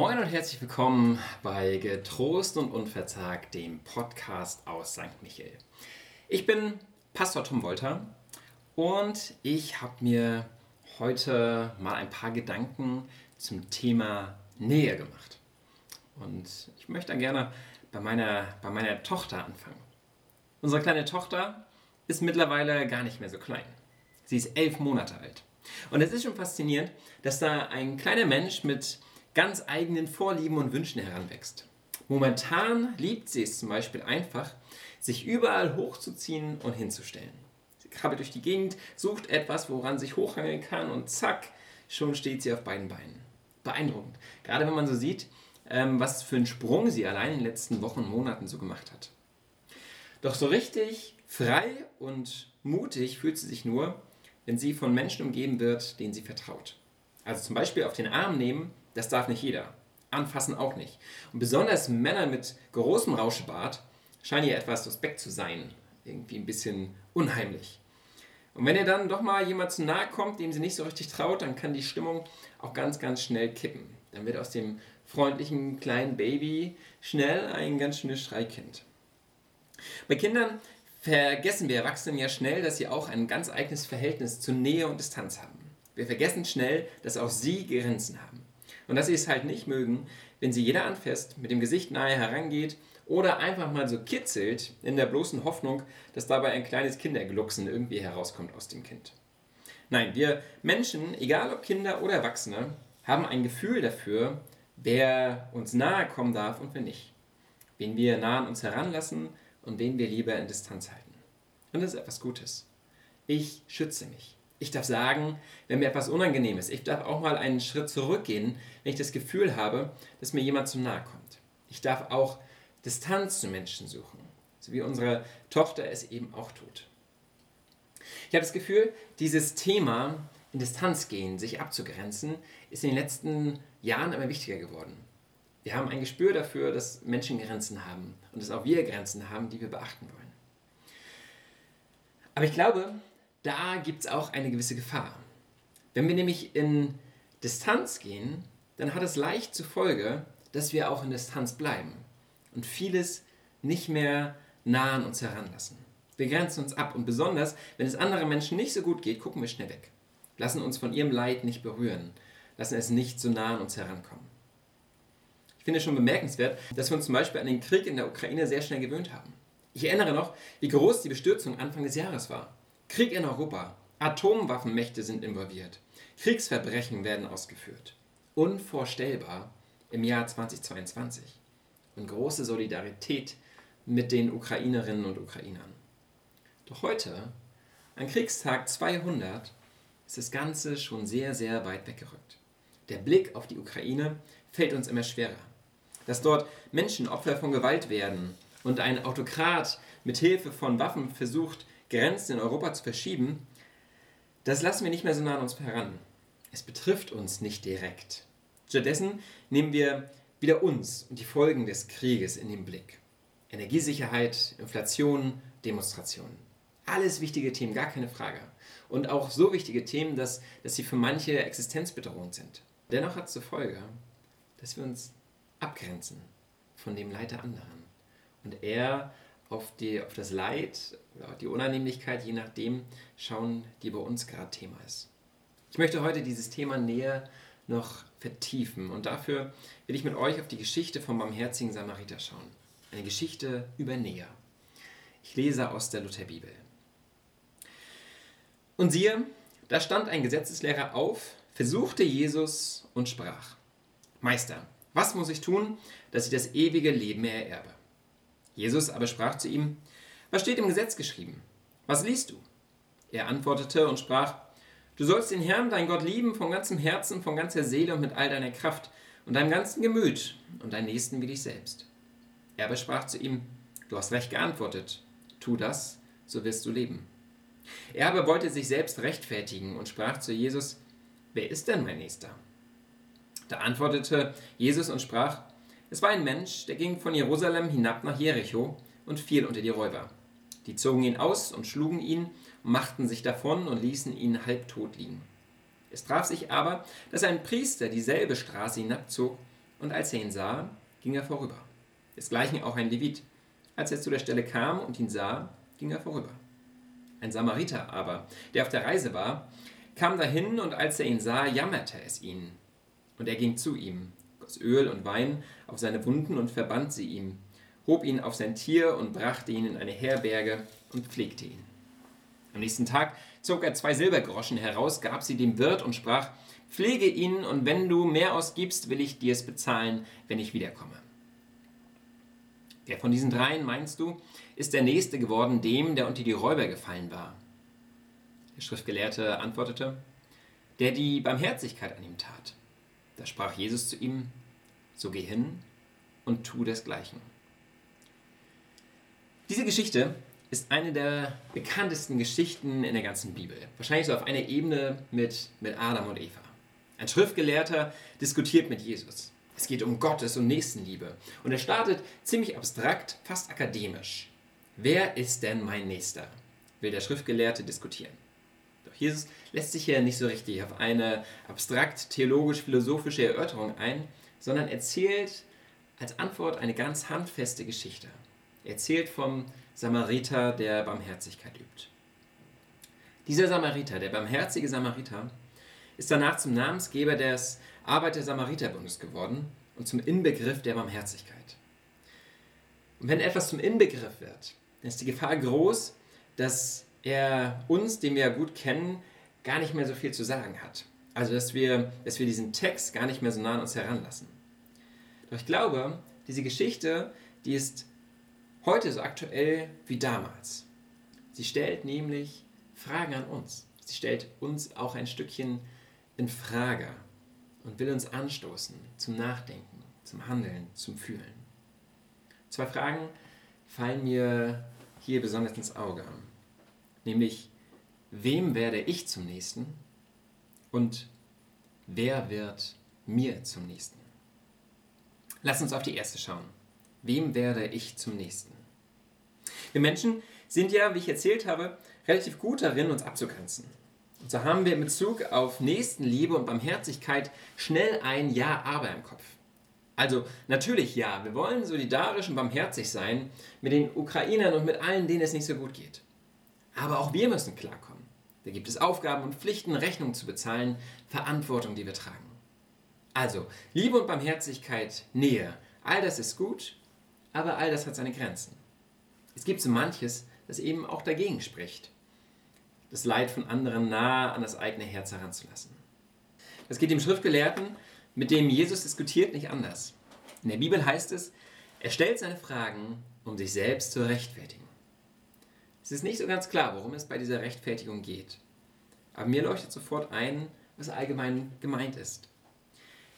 Moin und herzlich willkommen bei Getrost und Unverzagt, dem Podcast aus St. Michael. Ich bin Pastor Tom Wolter und ich habe mir heute mal ein paar Gedanken zum Thema Nähe gemacht. Und ich möchte gerne bei meiner, bei meiner Tochter anfangen. Unsere kleine Tochter ist mittlerweile gar nicht mehr so klein. Sie ist elf Monate alt. Und es ist schon faszinierend, dass da ein kleiner Mensch mit ganz eigenen Vorlieben und Wünschen heranwächst. Momentan liebt sie es zum Beispiel einfach, sich überall hochzuziehen und hinzustellen. Sie krabbelt durch die Gegend, sucht etwas, woran sich hochhangeln kann und zack, schon steht sie auf beiden Beinen. Beeindruckend. Gerade wenn man so sieht, ähm, was für einen Sprung sie allein in den letzten Wochen und Monaten so gemacht hat. Doch so richtig frei und mutig fühlt sie sich nur, wenn sie von Menschen umgeben wird, denen sie vertraut. Also zum Beispiel auf den Arm nehmen das darf nicht jeder. Anfassen auch nicht. Und besonders Männer mit großem Rauschebart scheinen hier etwas suspekt zu sein. Irgendwie ein bisschen unheimlich. Und wenn ihr dann doch mal jemand zu nahe kommt, dem sie nicht so richtig traut, dann kann die Stimmung auch ganz, ganz schnell kippen. Dann wird aus dem freundlichen kleinen Baby schnell ein ganz schönes Schreikind. Bei Kindern vergessen wir Erwachsenen ja schnell, dass sie auch ein ganz eigenes Verhältnis zu Nähe und Distanz haben. Wir vergessen schnell, dass auch sie Grenzen haben. Und dass sie es halt nicht mögen, wenn sie jeder anfasst, mit dem Gesicht nahe herangeht oder einfach mal so kitzelt, in der bloßen Hoffnung, dass dabei ein kleines Kinderglucksen irgendwie herauskommt aus dem Kind. Nein, wir Menschen, egal ob Kinder oder Erwachsene, haben ein Gefühl dafür, wer uns nahe kommen darf und wer nicht. Wen wir nah an uns heranlassen und wen wir lieber in Distanz halten. Und das ist etwas Gutes. Ich schütze mich. Ich darf sagen, wenn mir etwas unangenehm ist. Ich darf auch mal einen Schritt zurückgehen, wenn ich das Gefühl habe, dass mir jemand zu nahe kommt. Ich darf auch Distanz zu Menschen suchen, so wie unsere Tochter es eben auch tut. Ich habe das Gefühl, dieses Thema in Distanz gehen, sich abzugrenzen, ist in den letzten Jahren immer wichtiger geworden. Wir haben ein Gespür dafür, dass Menschen Grenzen haben und dass auch wir Grenzen haben, die wir beachten wollen. Aber ich glaube, da gibt es auch eine gewisse Gefahr. Wenn wir nämlich in Distanz gehen, dann hat es leicht zur Folge, dass wir auch in Distanz bleiben und vieles nicht mehr nah an uns heranlassen. Wir grenzen uns ab und besonders, wenn es anderen Menschen nicht so gut geht, gucken wir schnell weg. Lassen uns von ihrem Leid nicht berühren, lassen es nicht so nah an uns herankommen. Ich finde es schon bemerkenswert, dass wir uns zum Beispiel an den Krieg in der Ukraine sehr schnell gewöhnt haben. Ich erinnere noch, wie groß die Bestürzung Anfang des Jahres war. Krieg in Europa. Atomwaffenmächte sind involviert. Kriegsverbrechen werden ausgeführt. Unvorstellbar im Jahr 2022. Und große Solidarität mit den Ukrainerinnen und Ukrainern. Doch heute, an Kriegstag 200, ist das Ganze schon sehr, sehr weit weggerückt. Der Blick auf die Ukraine fällt uns immer schwerer. Dass dort Menschen Opfer von Gewalt werden und ein Autokrat mit Hilfe von Waffen versucht, Grenzen in Europa zu verschieben, das lassen wir nicht mehr so nah an uns heran. Es betrifft uns nicht direkt. Stattdessen nehmen wir wieder uns und die Folgen des Krieges in den Blick. Energiesicherheit, Inflation, Demonstrationen. Alles wichtige Themen, gar keine Frage. Und auch so wichtige Themen, dass, dass sie für manche existenzbedrohend sind. Dennoch hat es zur Folge, dass wir uns abgrenzen von dem Leid der anderen. Und er auf, die, auf das Leid oder die Unannehmlichkeit, je nachdem, schauen, die bei uns gerade Thema ist. Ich möchte heute dieses Thema näher noch vertiefen und dafür will ich mit euch auf die Geschichte vom barmherzigen Samariter schauen. Eine Geschichte über Nähe. Ich lese aus der Lutherbibel. Und siehe, da stand ein Gesetzeslehrer auf, versuchte Jesus und sprach: Meister, was muss ich tun, dass ich das ewige Leben ererbe? Jesus aber sprach zu ihm, was steht im Gesetz geschrieben? Was liest du? Er antwortete und sprach, du sollst den Herrn, dein Gott, lieben von ganzem Herzen, von ganzer Seele und mit all deiner Kraft und deinem ganzen Gemüt und deinen Nächsten wie dich selbst. Er aber sprach zu ihm, du hast recht geantwortet, tu das, so wirst du leben. Er aber wollte sich selbst rechtfertigen und sprach zu Jesus, wer ist denn mein Nächster? Da antwortete Jesus und sprach, es war ein Mensch, der ging von Jerusalem hinab nach Jericho und fiel unter die Räuber. Die zogen ihn aus und schlugen ihn, machten sich davon und ließen ihn halbtot liegen. Es traf sich aber, dass ein Priester dieselbe Straße hinabzog und als er ihn sah, ging er vorüber. Desgleichen auch ein Levit. Als er zu der Stelle kam und ihn sah, ging er vorüber. Ein Samariter aber, der auf der Reise war, kam dahin und als er ihn sah, jammerte es ihn. Und er ging zu ihm, goss Öl und Wein auf seine Wunden und verband sie ihm, hob ihn auf sein Tier und brachte ihn in eine Herberge und pflegte ihn. Am nächsten Tag zog er zwei Silbergroschen heraus, gab sie dem Wirt und sprach, Pflege ihn, und wenn du mehr ausgibst, will ich dir es bezahlen, wenn ich wiederkomme. Wer von diesen dreien, meinst du, ist der Nächste geworden dem, der unter die Räuber gefallen war? Der Schriftgelehrte antwortete, der die Barmherzigkeit an ihm tat. Da sprach Jesus zu ihm, so geh hin und tu desgleichen. Diese Geschichte ist eine der bekanntesten Geschichten in der ganzen Bibel. Wahrscheinlich so auf einer Ebene mit, mit Adam und Eva. Ein Schriftgelehrter diskutiert mit Jesus. Es geht um Gottes und Nächstenliebe. Und er startet ziemlich abstrakt, fast akademisch. Wer ist denn mein Nächster? will der Schriftgelehrte diskutieren. Doch Jesus lässt sich hier nicht so richtig auf eine abstrakt theologisch-philosophische Erörterung ein, sondern erzählt als Antwort eine ganz handfeste Geschichte. Er erzählt vom Samariter, der Barmherzigkeit übt. Dieser Samariter, der barmherzige Samariter, ist danach zum Namensgeber des Arbeiter-Samariter-Bundes geworden und zum Inbegriff der Barmherzigkeit. Und wenn etwas zum Inbegriff wird, dann ist die Gefahr groß, dass er uns, den wir ja gut kennen, gar nicht mehr so viel zu sagen hat. Also dass wir, dass wir diesen Text gar nicht mehr so nah an uns heranlassen. Doch ich glaube, diese Geschichte, die ist heute so aktuell wie damals. Sie stellt nämlich Fragen an uns. Sie stellt uns auch ein Stückchen in Frage und will uns anstoßen zum Nachdenken, zum Handeln, zum Fühlen. Zwei Fragen fallen mir hier besonders ins Auge. Nämlich, wem werde ich zum Nächsten und wer wird mir zum Nächsten? Lass uns auf die erste schauen. Wem werde ich zum Nächsten? Wir Menschen sind ja, wie ich erzählt habe, relativ gut darin, uns abzugrenzen. Und so haben wir in Bezug auf Nächstenliebe und Barmherzigkeit schnell ein Ja, aber im Kopf. Also natürlich ja, wir wollen solidarisch und barmherzig sein mit den Ukrainern und mit allen, denen es nicht so gut geht. Aber auch wir müssen klarkommen. Da gibt es Aufgaben und Pflichten, Rechnungen zu bezahlen, Verantwortung, die wir tragen. Also, Liebe und Barmherzigkeit, Nähe, all das ist gut, aber all das hat seine Grenzen. Es gibt so manches, das eben auch dagegen spricht das Leid von anderen nahe an das eigene Herz heranzulassen. Das geht dem Schriftgelehrten, mit dem Jesus diskutiert, nicht anders. In der Bibel heißt es, er stellt seine Fragen, um sich selbst zu rechtfertigen. Es ist nicht so ganz klar, worum es bei dieser Rechtfertigung geht. Aber mir leuchtet sofort ein, was allgemein gemeint ist.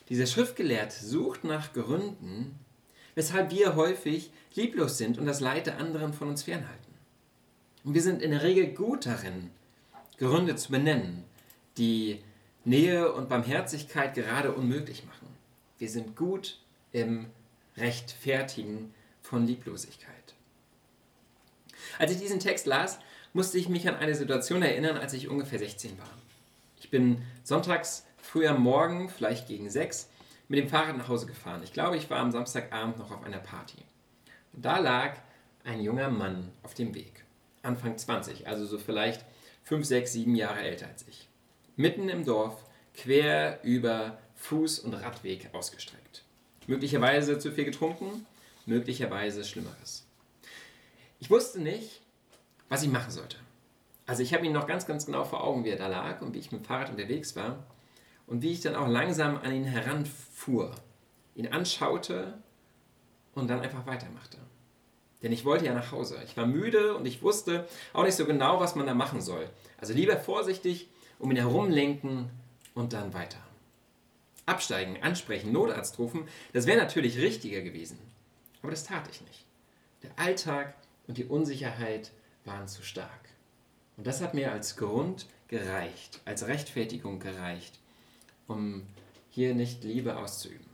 Dieser Schriftgelehrte sucht nach Gründen, weshalb wir häufig lieblos sind und das Leid der anderen von uns fernhalten. Und wir sind in der Regel gut darin, Gründe zu benennen, die Nähe und Barmherzigkeit gerade unmöglich machen. Wir sind gut im Rechtfertigen von Lieblosigkeit. Als ich diesen Text las, musste ich mich an eine Situation erinnern, als ich ungefähr 16 war. Ich bin sonntags früh am Morgen, vielleicht gegen sechs, mit dem Fahrrad nach Hause gefahren. Ich glaube, ich war am Samstagabend noch auf einer Party. Und da lag ein junger Mann auf dem Weg. Anfang 20, also so vielleicht fünf, sechs, sieben Jahre älter als ich. Mitten im Dorf, quer über Fuß- und Radweg ausgestreckt. Möglicherweise zu viel getrunken, möglicherweise Schlimmeres. Ich wusste nicht, was ich machen sollte. Also ich habe ihn noch ganz, ganz genau vor Augen, wie er da lag und wie ich mit dem Fahrrad unterwegs war und wie ich dann auch langsam an ihn heranfuhr, ihn anschaute und dann einfach weitermachte. Denn ich wollte ja nach Hause. Ich war müde und ich wusste auch nicht so genau, was man da machen soll. Also lieber vorsichtig, um ihn herumlenken und dann weiter. Absteigen, ansprechen, Notarzt rufen, das wäre natürlich richtiger gewesen. Aber das tat ich nicht. Der Alltag und die Unsicherheit waren zu stark. Und das hat mir als Grund gereicht, als Rechtfertigung gereicht, um hier nicht Liebe auszuüben.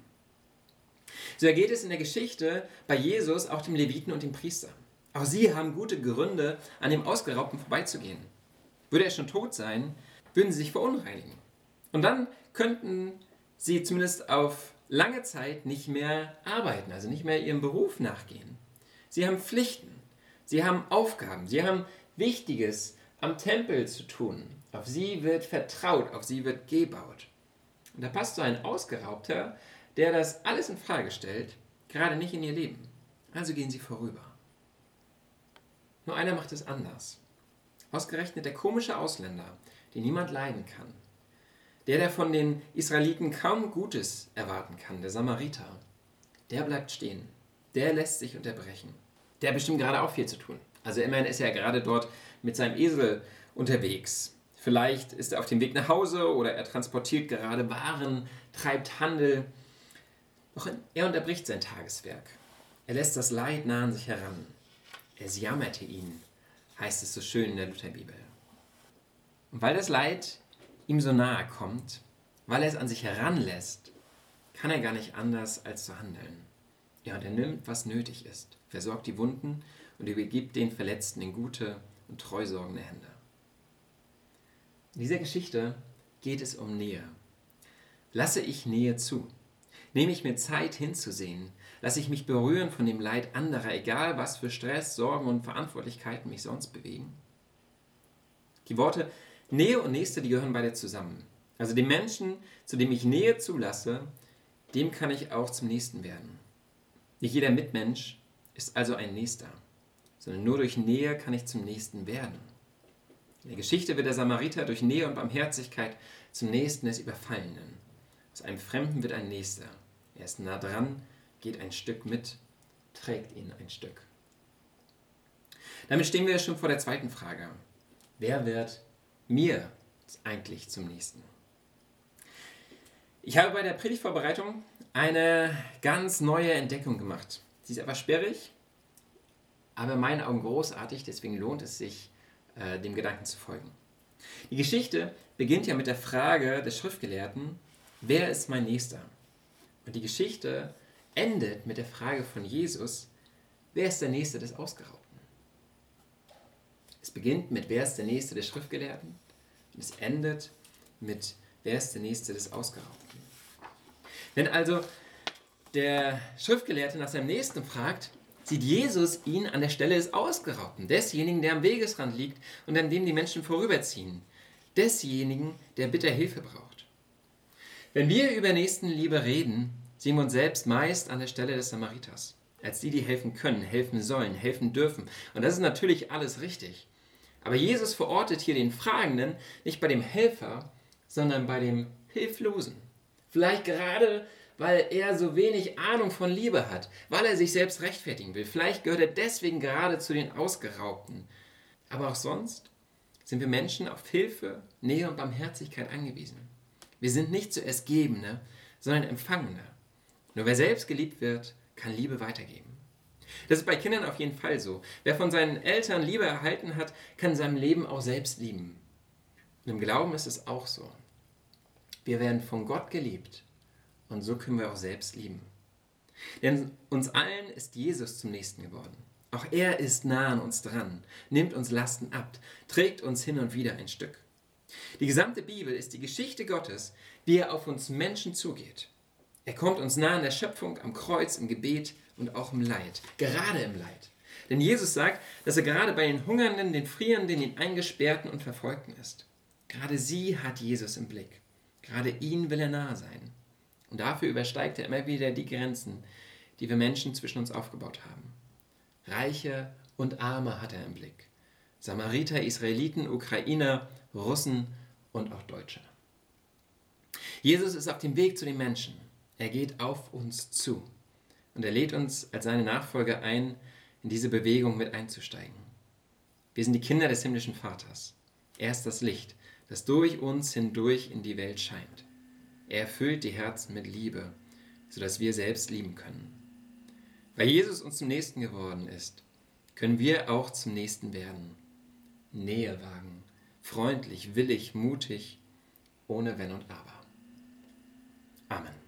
So ergeht es in der Geschichte bei Jesus auch dem Leviten und dem Priester. Auch sie haben gute Gründe, an dem Ausgeraubten vorbeizugehen. Würde er schon tot sein, würden sie sich verunreinigen. Und dann könnten sie zumindest auf lange Zeit nicht mehr arbeiten, also nicht mehr ihrem Beruf nachgehen. Sie haben Pflichten, sie haben Aufgaben, sie haben Wichtiges am Tempel zu tun. Auf sie wird vertraut, auf sie wird gebaut. Und da passt so ein Ausgeraubter, der das alles in Frage stellt, gerade nicht in ihr Leben. Also gehen sie vorüber. Nur einer macht es anders. Ausgerechnet der komische Ausländer, den niemand leiden kann. Der, der von den Israeliten kaum Gutes erwarten kann, der Samariter, der bleibt stehen. Der lässt sich unterbrechen. Der hat bestimmt gerade auch viel zu tun. Also immerhin ist er gerade dort mit seinem Esel unterwegs. Vielleicht ist er auf dem Weg nach Hause oder er transportiert gerade Waren, treibt Handel. Doch er unterbricht sein Tageswerk. Er lässt das Leid nah an sich heran. Es jammerte ihn, heißt es so schön in der Lutherbibel. Und weil das Leid ihm so nahe kommt, weil er es an sich heranlässt, kann er gar nicht anders als zu handeln. Ja, und er nimmt, was nötig ist, versorgt die Wunden und übergibt den Verletzten in gute und treusorgende Hände. In dieser Geschichte geht es um Nähe. Lasse ich Nähe zu? Nehme ich mir Zeit hinzusehen? Lasse ich mich berühren von dem Leid anderer, egal was für Stress, Sorgen und Verantwortlichkeiten mich sonst bewegen? Die Worte Nähe und Nächste, die gehören beide zusammen. Also dem Menschen, zu dem ich Nähe zulasse, dem kann ich auch zum Nächsten werden. Nicht jeder Mitmensch ist also ein Nächster, sondern nur durch Nähe kann ich zum Nächsten werden. In der Geschichte wird der Samariter durch Nähe und Barmherzigkeit zum Nächsten des Überfallenen. Aus einem Fremden wird ein Nächster. Er ist nah dran, geht ein Stück mit, trägt ihn ein Stück. Damit stehen wir schon vor der zweiten Frage. Wer wird mir eigentlich zum Nächsten? Ich habe bei der Predigtvorbereitung eine ganz neue Entdeckung gemacht. Sie ist etwas sperrig, aber in meinen Augen großartig, deswegen lohnt es sich, äh, dem Gedanken zu folgen. Die Geschichte beginnt ja mit der Frage des Schriftgelehrten, wer ist mein Nächster? Und die Geschichte endet mit der Frage von Jesus, wer ist der Nächste des Ausgeraubten? Es beginnt mit, wer ist der Nächste des Schriftgelehrten? Und es endet mit, wer ist der Nächste des Ausgeraubten? Wenn also der Schriftgelehrte nach seinem Nächsten fragt, sieht Jesus ihn an der Stelle des Ausgeraubten, desjenigen, der am Wegesrand liegt und an dem die Menschen vorüberziehen, desjenigen, der bitter Hilfe braucht. Wenn wir über Nächstenliebe reden, sehen wir uns selbst meist an der Stelle des Samariters, als die, die helfen können, helfen sollen, helfen dürfen. Und das ist natürlich alles richtig. Aber Jesus verortet hier den Fragenden nicht bei dem Helfer, sondern bei dem Hilflosen. Vielleicht gerade weil er so wenig Ahnung von Liebe hat, weil er sich selbst rechtfertigen will. Vielleicht gehört er deswegen gerade zu den Ausgeraubten. Aber auch sonst sind wir Menschen auf Hilfe, Nähe und Barmherzigkeit angewiesen. Wir sind nicht zuerst Gebende, sondern Empfangende. Nur wer selbst geliebt wird, kann Liebe weitergeben. Das ist bei Kindern auf jeden Fall so. Wer von seinen Eltern Liebe erhalten hat, kann in seinem Leben auch selbst lieben. Und im Glauben ist es auch so. Wir werden von Gott geliebt und so können wir auch selbst lieben. Denn uns allen ist Jesus zum Nächsten geworden. Auch er ist nah an uns dran, nimmt uns Lasten ab, trägt uns hin und wieder ein Stück. Die gesamte Bibel ist die Geschichte Gottes, wie er auf uns Menschen zugeht. Er kommt uns nah in der Schöpfung, am Kreuz, im Gebet und auch im Leid, gerade im Leid. Denn Jesus sagt, dass er gerade bei den Hungernden, den Frierenden, den Eingesperrten und Verfolgten ist. Gerade sie hat Jesus im Blick. Gerade ihnen will er nahe sein. Und dafür übersteigt er immer wieder die Grenzen, die wir Menschen zwischen uns aufgebaut haben. Reiche und Arme hat er im Blick. Samariter, Israeliten, Ukrainer, Russen und auch Deutsche. Jesus ist auf dem Weg zu den Menschen. Er geht auf uns zu. Und er lädt uns als seine Nachfolger ein, in diese Bewegung mit einzusteigen. Wir sind die Kinder des himmlischen Vaters. Er ist das Licht, das durch uns hindurch in die Welt scheint. Er erfüllt die Herzen mit Liebe, sodass wir selbst lieben können. Weil Jesus uns zum Nächsten geworden ist, können wir auch zum Nächsten werden. Nähe wagen, freundlich, willig, mutig, ohne Wenn und Aber. Amen.